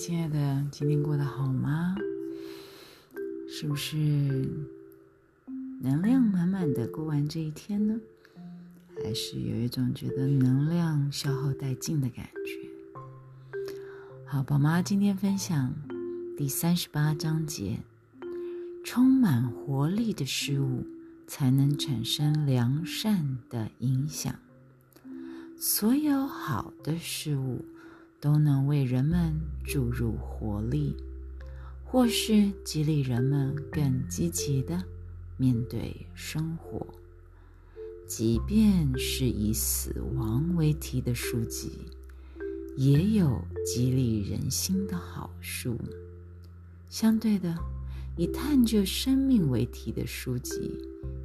亲爱的，今天过得好吗？是不是能量满满的过完这一天呢？还是有一种觉得能量消耗殆尽的感觉？好，宝妈今天分享第三十八章节：充满活力的事物才能产生良善的影响。所有好的事物。都能为人们注入活力，或是激励人们更积极的面对生活。即便是以死亡为题的书籍，也有激励人心的好书；相对的，以探究生命为题的书籍，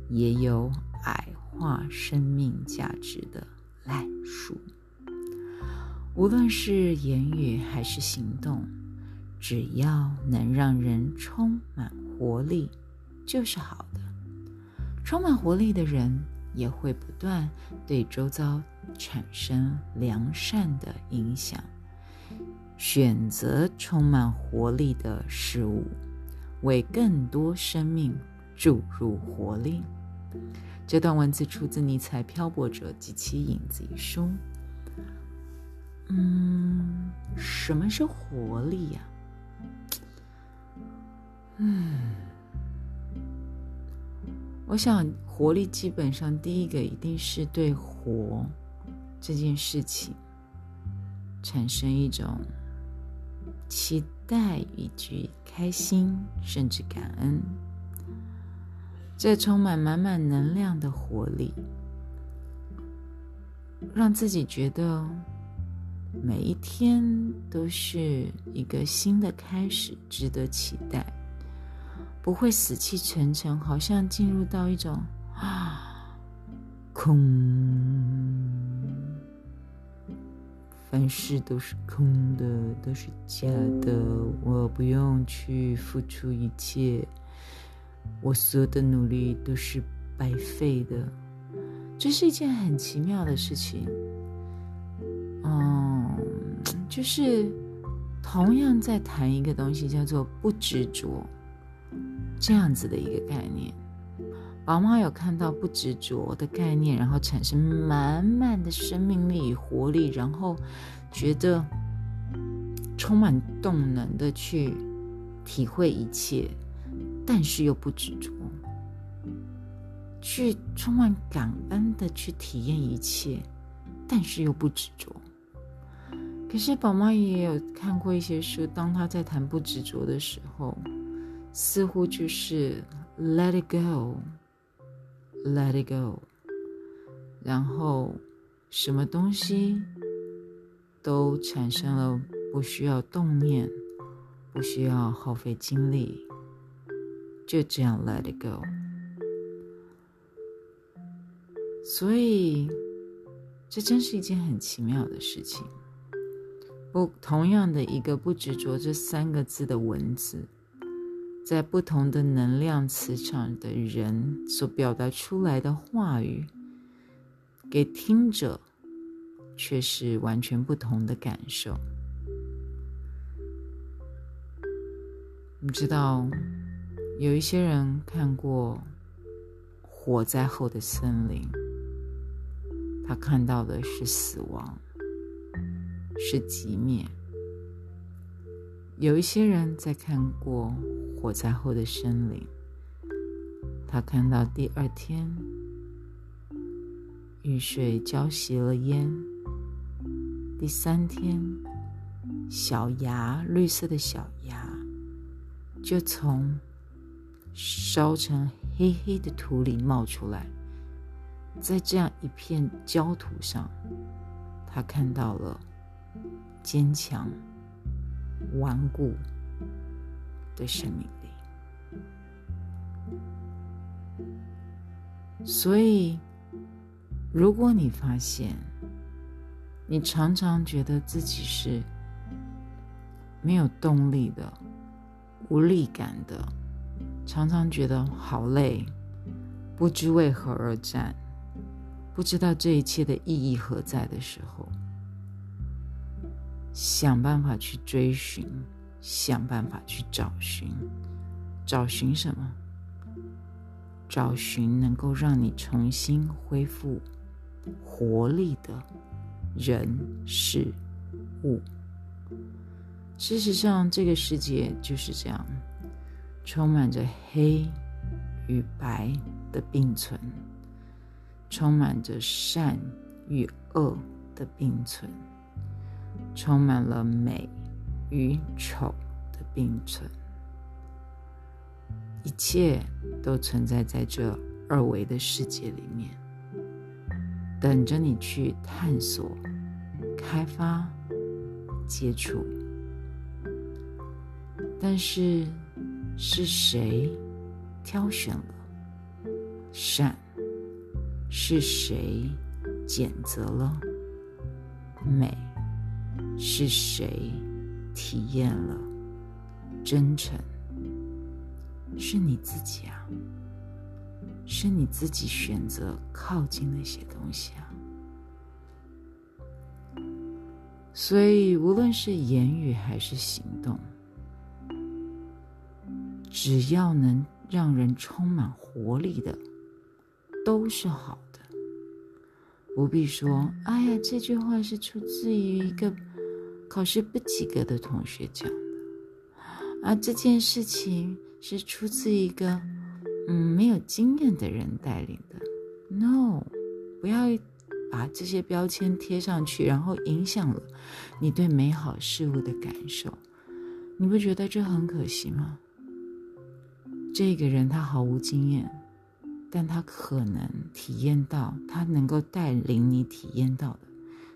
也有矮化生命价值的烂书。无论是言语还是行动，只要能让人充满活力，就是好的。充满活力的人也会不断对周遭产生良善的影响。选择充满活力的事物，为更多生命注入活力。这段文字出自尼采《漂泊者及其影子》一书。嗯，什么是活力呀？嗯，我想活力基本上第一个一定是对活这件事情产生一种期待以及开心，甚至感恩。这充满满满能量的活力，让自己觉得。每一天都是一个新的开始，值得期待，不会死气沉沉，好像进入到一种啊 空，凡事都是空的，都是假的，我不用去付出一切，我所有的努力都是白费的，这是一件很奇妙的事情，嗯。就是同样在谈一个东西，叫做不执着，这样子的一个概念。宝妈有看到不执着的概念，然后产生满满的生命力与活力，然后觉得充满动能的去体会一切，但是又不执着，去充满感恩的去体验一切，但是又不执着。可是宝妈也有看过一些书，当她在谈不执着的时候，似乎就是 let it go，let it go，然后什么东西都产生了不需要动念，不需要耗费精力，就这样 let it go。所以，这真是一件很奇妙的事情。不同样的一个不执着这三个字的文字，在不同的能量磁场的人所表达出来的话语，给听者却是完全不同的感受。你知道，有一些人看过火灾后的森林，他看到的是死亡。是寂灭。有一些人在看过火灾后的森林，他看到第二天雨水浇熄了烟，第三天小芽绿色的小芽就从烧成黑黑的土里冒出来，在这样一片焦土上，他看到了。坚强、顽固的生命力。所以，如果你发现你常常觉得自己是没有动力的、无力感的，常常觉得好累，不知为何而战，不知道这一切的意义何在的时候，想办法去追寻，想办法去找寻，找寻什么？找寻能够让你重新恢复活力的人事物。事实上，这个世界就是这样，充满着黑与白的并存，充满着善与恶的并存，充满了美与丑的并存。一切都存在在这二维的世界里面，等着你去探索、开发、接触。但是，是谁挑选了善？是谁拣择了美？是谁体验了真诚？是你自己啊，是你自己选择靠近那些东西啊。所以，无论是言语还是行动，只要能让人充满活力的，都是好的。不必说，哎呀，这句话是出自于一个考试不及格的同学讲的，啊，这件事情。是出自一个嗯没有经验的人带领的，no，不要把这些标签贴上去，然后影响了你对美好事物的感受，你不觉得这很可惜吗？这个人他毫无经验，但他可能体验到，他能够带领你体验到的，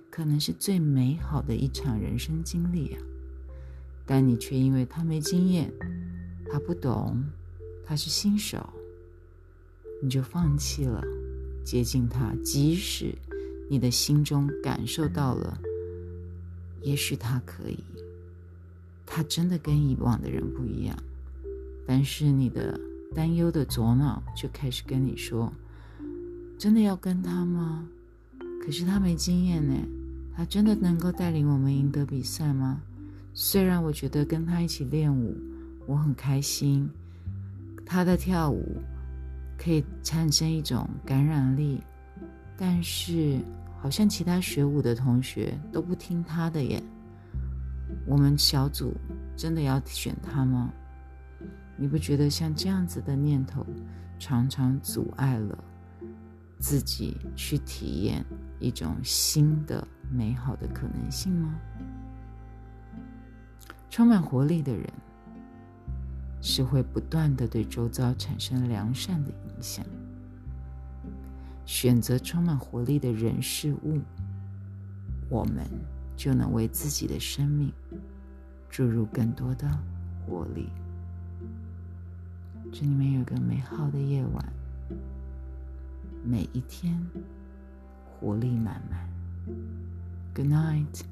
可能是最美好的一场人生经历啊，但你却因为他没经验。他不懂，他是新手，你就放弃了接近他。即使你的心中感受到了，也许他可以，他真的跟以往的人不一样。但是你的担忧的左脑就开始跟你说：“真的要跟他吗？可是他没经验呢，他真的能够带领我们赢得比赛吗？虽然我觉得跟他一起练舞。”我很开心，他的跳舞可以产生一种感染力，但是好像其他学舞的同学都不听他的耶。我们小组真的要选他吗？你不觉得像这样子的念头常常阻碍了自己去体验一种新的美好的可能性吗？充满活力的人。是会不断的对周遭产生良善的影响。选择充满活力的人事物，我们就能为自己的生命注入更多的活力。祝你们有个美好的夜晚，每一天活力满满。Good night。